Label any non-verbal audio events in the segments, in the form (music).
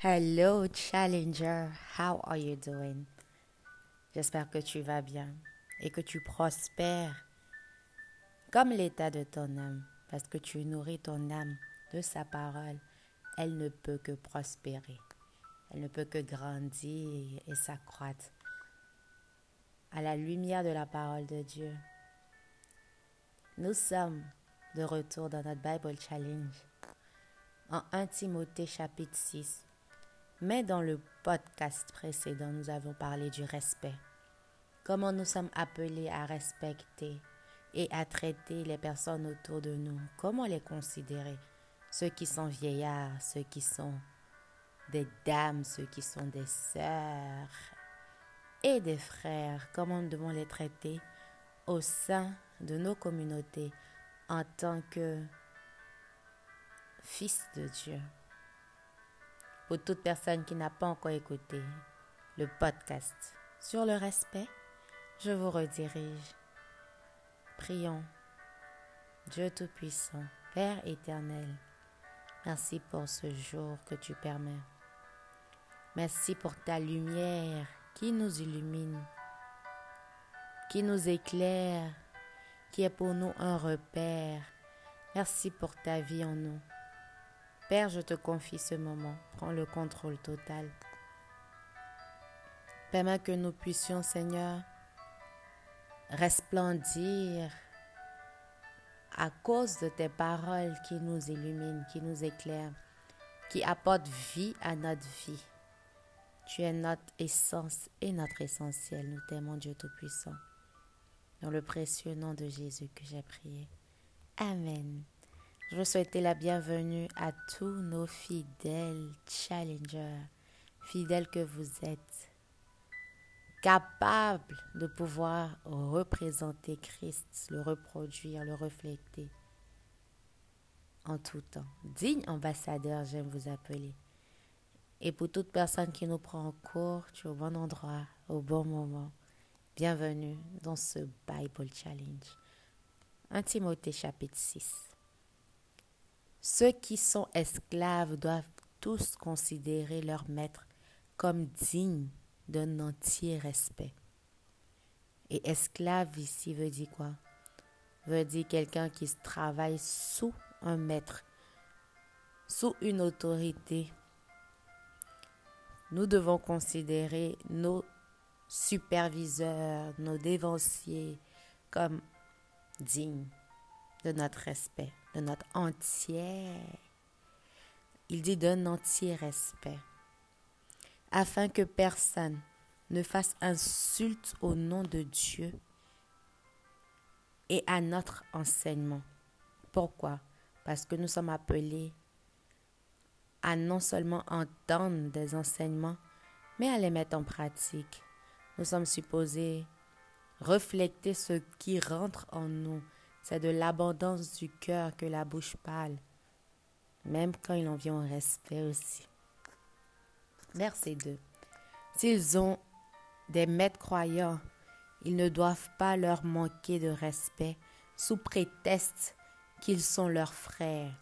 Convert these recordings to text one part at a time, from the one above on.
Hello Challenger, how are you doing? J'espère que tu vas bien et que tu prospères comme l'état de ton âme, parce que tu nourris ton âme de sa parole. Elle ne peut que prospérer, elle ne peut que grandir et s'accroître à la lumière de la parole de Dieu. Nous sommes de retour dans notre Bible Challenge en 1 Timothée chapitre 6. Mais dans le podcast précédent, nous avons parlé du respect. Comment nous sommes appelés à respecter et à traiter les personnes autour de nous. Comment les considérer? Ceux qui sont vieillards, ceux qui sont des dames, ceux qui sont des sœurs et des frères. Comment nous devons les traiter au sein de nos communautés en tant que fils de Dieu? Pour toute personne qui n'a pas encore écouté le podcast sur le respect, je vous redirige. Prions. Dieu Tout-Puissant, Père éternel, merci pour ce jour que tu permets. Merci pour ta lumière qui nous illumine, qui nous éclaire, qui est pour nous un repère. Merci pour ta vie en nous. Père, je te confie ce moment. Prends le contrôle total. Permets que nous puissions, Seigneur, resplendir à cause de tes paroles qui nous illuminent, qui nous éclairent, qui apportent vie à notre vie. Tu es notre essence et notre essentiel. Nous t'aimons, Dieu Tout-Puissant. Dans le précieux nom de Jésus que j'ai prié. Amen. Je veux souhaiter la bienvenue à tous nos fidèles challengers, fidèles que vous êtes, capables de pouvoir représenter Christ, le reproduire, le refléter en tout temps. Digne ambassadeur, j'aime vous appeler. Et pour toute personne qui nous prend en cours, tu es au bon endroit, au bon moment. Bienvenue dans ce Bible Challenge. 1 Timothée chapitre 6. Ceux qui sont esclaves doivent tous considérer leur maître comme digne d'un entier respect. Et esclave ici veut dire quoi? Veut dire quelqu'un qui travaille sous un maître, sous une autorité. Nous devons considérer nos superviseurs, nos dévanciers comme dignes de notre respect, de notre entier. Il dit d'un entier respect, afin que personne ne fasse insulte au nom de Dieu et à notre enseignement. Pourquoi? Parce que nous sommes appelés à non seulement entendre des enseignements, mais à les mettre en pratique. Nous sommes supposés refléter ce qui rentre en nous. C'est de l'abondance du cœur que la bouche parle, même quand il en vient au respect aussi. Verset 2. S'ils ont des maîtres croyants, ils ne doivent pas leur manquer de respect sous prétexte qu'ils sont leurs frères.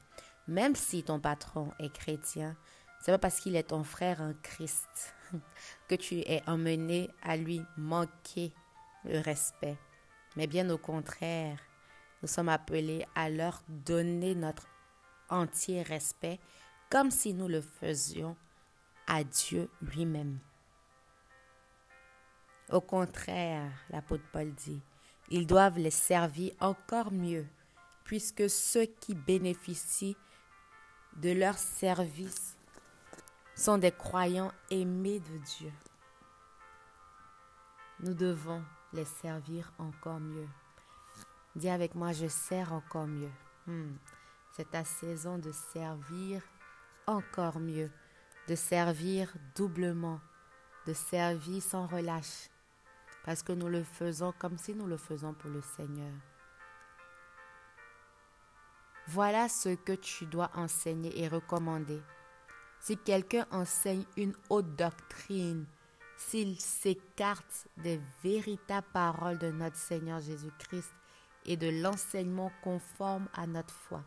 Même si ton patron est chrétien, c'est pas parce qu'il est ton frère en Christ (laughs) que tu es emmené à lui manquer le respect. Mais bien au contraire, nous sommes appelés à leur donner notre entier respect comme si nous le faisions à Dieu lui-même. Au contraire, l'apôtre Paul dit, ils doivent les servir encore mieux, puisque ceux qui bénéficient de leur service sont des croyants aimés de Dieu. Nous devons les servir encore mieux. Dis avec moi, je sers encore mieux. Hmm. C'est ta saison de servir encore mieux, de servir doublement, de servir sans relâche, parce que nous le faisons comme si nous le faisons pour le Seigneur. Voilà ce que tu dois enseigner et recommander. Si quelqu'un enseigne une haute doctrine, s'il s'écarte des véritables paroles de notre Seigneur Jésus-Christ et de l'enseignement conforme à notre foi,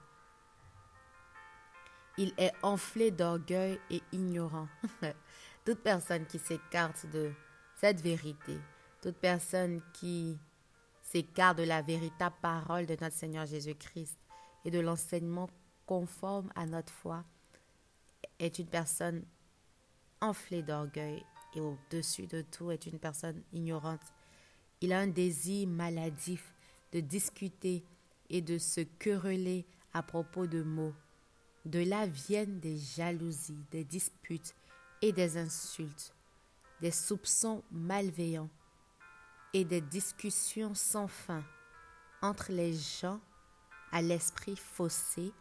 Il est enflé d'orgueil et ignorant. (laughs) toute personne qui s'écarte de cette vérité, toute personne qui s'écarte de la véritable parole de notre Seigneur Jésus-Christ et de l'enseignement conforme à notre foi, est une personne enflée d'orgueil et au-dessus de tout est une personne ignorante. Il a un désir maladif de discuter et de se quereller à propos de mots. De là viennent des jalousies, des disputes et des insultes, des soupçons malveillants et des discussions sans fin entre les gens à l'esprit faussé,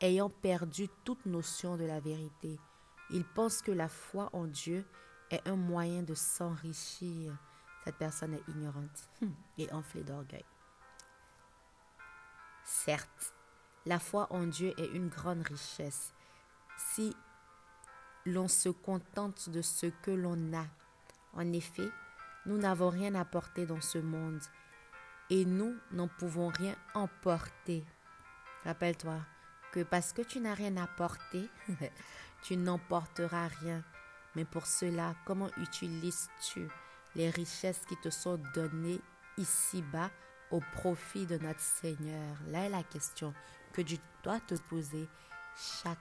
ayant perdu toute notion de la vérité. Ils pensent que la foi en Dieu est un moyen de s'enrichir. Cette personne est ignorante (laughs) et enflée d'orgueil. Certes, la foi en Dieu est une grande richesse. Si l'on se contente de ce que l'on a. En effet, nous n'avons rien porter dans ce monde et nous n'en pouvons rien emporter. Rappelle-toi que parce que tu n'as rien porter, (laughs) tu n'emporteras rien. Mais pour cela, comment utilises-tu les richesses qui te sont données ici-bas au profit de notre Seigneur Là est la question que tu dois te poser chaque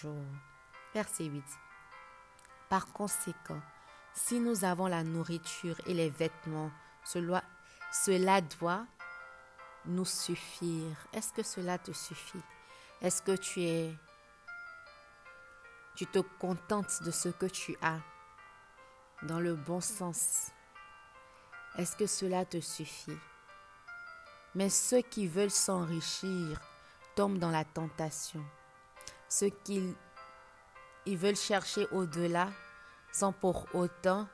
jour. Verset 8. Par conséquent, si nous avons la nourriture et les vêtements, cela, cela doit nous suffire. Est-ce que cela te suffit? Est-ce que tu es tu te contentes de ce que tu as dans le bon sens? Est-ce que cela te suffit? Mais ceux qui veulent s'enrichir tombent dans la tentation. Ceux qui ils veulent chercher au-delà sans pour autant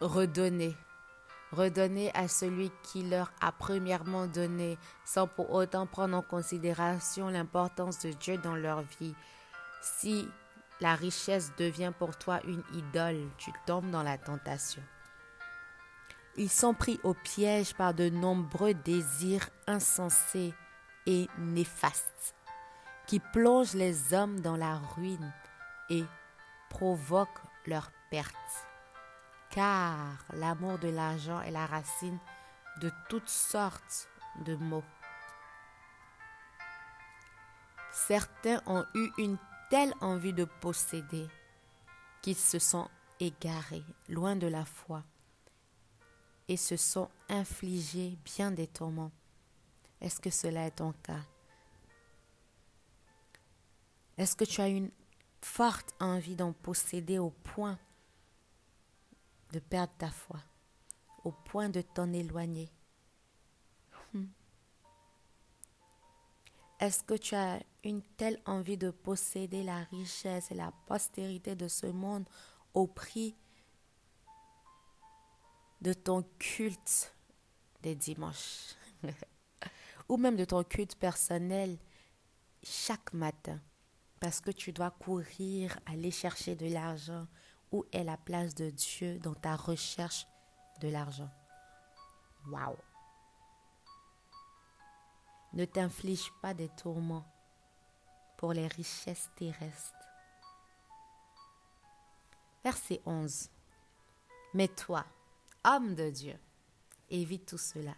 redonner. Redonner à celui qui leur a premièrement donné, sans pour autant prendre en considération l'importance de Dieu dans leur vie. Si la richesse devient pour toi une idole, tu tombes dans la tentation. Ils sont pris au piège par de nombreux désirs insensés et néfastes qui plongent les hommes dans la ruine et provoquent leur perte. Car l'amour de l'argent est la racine de toutes sortes de maux. Certains ont eu une telle envie de posséder qu'ils se sont égarés loin de la foi et se sont infligés bien des tourments. Est-ce que cela est ton cas? Est-ce que tu as une forte envie d'en posséder au point de perdre ta foi, au point de t'en éloigner? Hmm. Est-ce que tu as une telle envie de posséder la richesse et la postérité de ce monde au prix de ton culte des dimanches (laughs) ou même de ton culte personnel chaque matin parce que tu dois courir, aller chercher de l'argent. Où est la place de Dieu dans ta recherche de l'argent? Waouh Ne t'inflige pas des tourments pour les richesses terrestres. Verset 11. Mais toi, homme de Dieu, évite tout cela.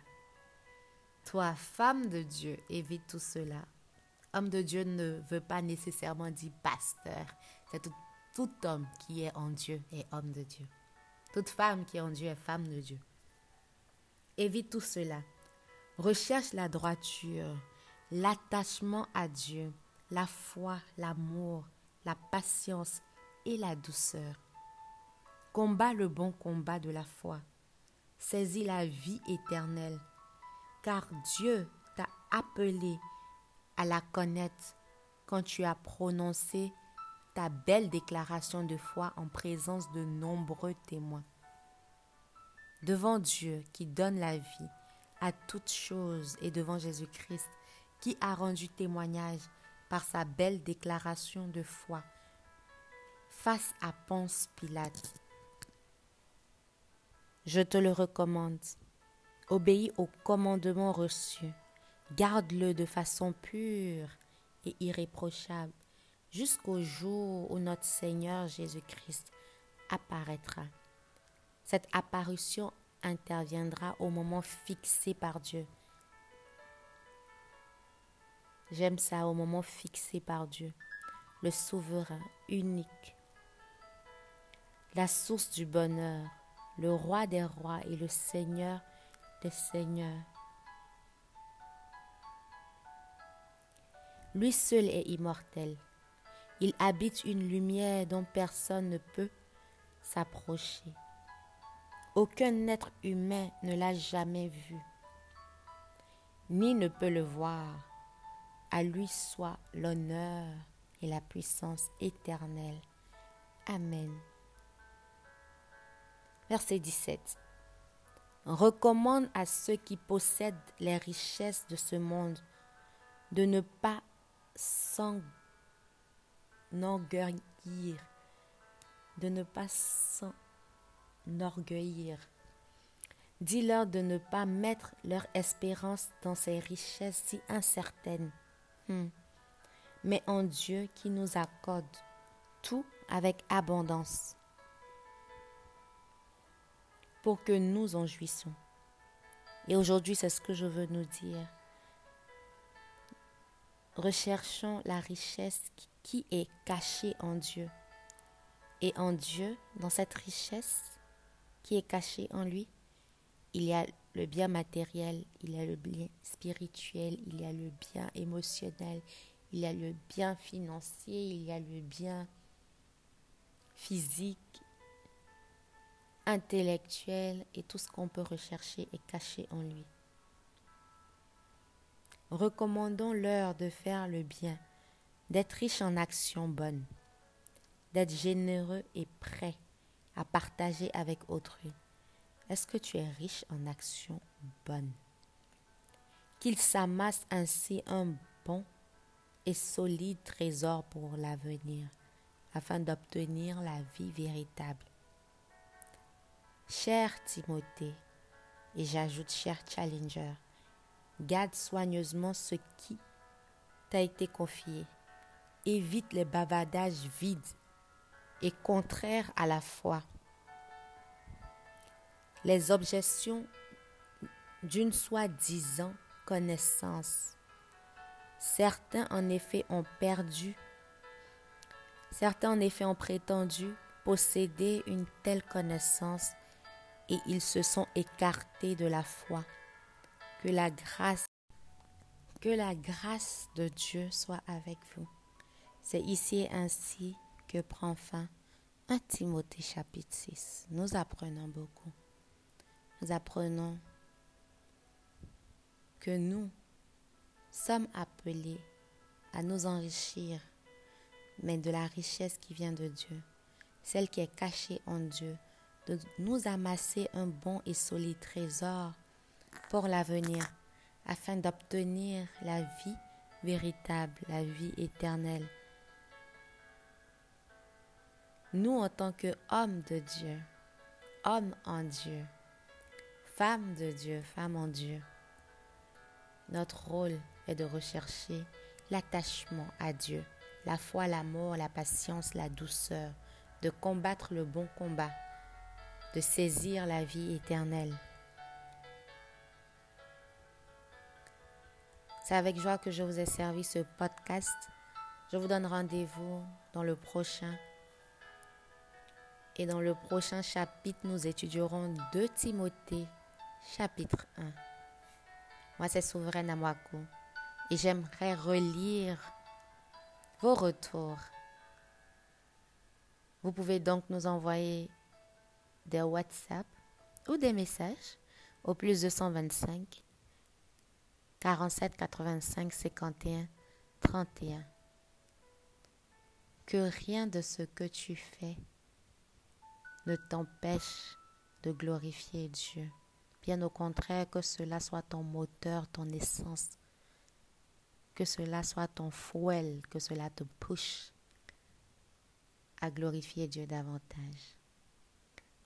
Toi, femme de Dieu, évite tout cela. Homme de Dieu ne veut pas nécessairement dire pasteur. C'est tout, homme qui est en Dieu est homme de Dieu. Toute femme qui est en Dieu est femme de Dieu. Évite tout cela. Recherche la droiture, l'attachement à Dieu, la foi, l'amour, la patience et la douceur. Combat le bon combat de la foi. Saisis la vie éternelle, car Dieu t'a appelé à la connaître quand tu as prononcé ta belle déclaration de foi en présence de nombreux témoins. Devant Dieu qui donne la vie à toutes choses et devant Jésus-Christ qui a rendu témoignage par sa belle déclaration de foi face à Ponce Pilate. Je te le recommande. Obéis au commandement reçu Garde-le de façon pure, et irréprochable jusqu'au jour où notre Seigneur Jésus-Christ apparaîtra. Cette apparition interviendra au moment fixé par Dieu. J'aime ça au moment fixé par Dieu, le souverain unique, la source du bonheur, le roi des rois et le Seigneur des seigneurs. Lui seul est immortel. Il habite une lumière dont personne ne peut s'approcher. Aucun être humain ne l'a jamais vu, ni ne peut le voir. À lui soit l'honneur et la puissance éternelle. Amen. Verset 17. Recommande à ceux qui possèdent les richesses de ce monde de ne pas s'enorgueillir, de ne pas s'enorgueillir. Dis-leur de ne pas mettre leur espérance dans ces richesses si incertaines, hmm. mais en Dieu qui nous accorde tout avec abondance pour que nous en jouissons. Et aujourd'hui, c'est ce que je veux nous dire recherchons la richesse qui est cachée en Dieu. Et en Dieu, dans cette richesse qui est cachée en lui, il y a le bien matériel, il y a le bien spirituel, il y a le bien émotionnel, il y a le bien financier, il y a le bien physique, intellectuel et tout ce qu'on peut rechercher est caché en lui. Recommandons-leur de faire le bien, d'être riches en actions bonnes, d'être généreux et prêts à partager avec autrui. Est-ce que tu es riche en actions bonnes? Qu'ils s'amassent ainsi un bon et solide trésor pour l'avenir, afin d'obtenir la vie véritable. Cher Timothée, et j'ajoute cher Challenger, Garde soigneusement ce qui t'a été confié. Évite les bavardages vides et contraires à la foi. Les objections d'une soi-disant connaissance. Certains en effet ont perdu, certains en effet ont prétendu posséder une telle connaissance et ils se sont écartés de la foi. Que la grâce, que la grâce de Dieu soit avec vous. C'est ici ainsi que prend fin 1 Timothée chapitre 6. Nous apprenons beaucoup. Nous apprenons que nous sommes appelés à nous enrichir, mais de la richesse qui vient de Dieu, celle qui est cachée en Dieu, de nous amasser un bon et solide trésor pour l'avenir, afin d'obtenir la vie véritable, la vie éternelle. Nous, en tant qu'hommes de Dieu, hommes en Dieu, femmes de Dieu, femmes en Dieu, notre rôle est de rechercher l'attachement à Dieu, la foi, l'amour, la patience, la douceur, de combattre le bon combat, de saisir la vie éternelle. C'est avec joie que je vous ai servi ce podcast. Je vous donne rendez-vous dans le prochain. Et dans le prochain chapitre, nous étudierons 2 Timothée, chapitre 1. Moi, c'est Souveraine Amwako. Et j'aimerais relire vos retours. Vous pouvez donc nous envoyer des WhatsApp ou des messages au plus de 125 47 85 51 31. Que rien de ce que tu fais ne t'empêche de glorifier Dieu. Bien au contraire, que cela soit ton moteur, ton essence, que cela soit ton fouet, que cela te pousse à glorifier Dieu davantage.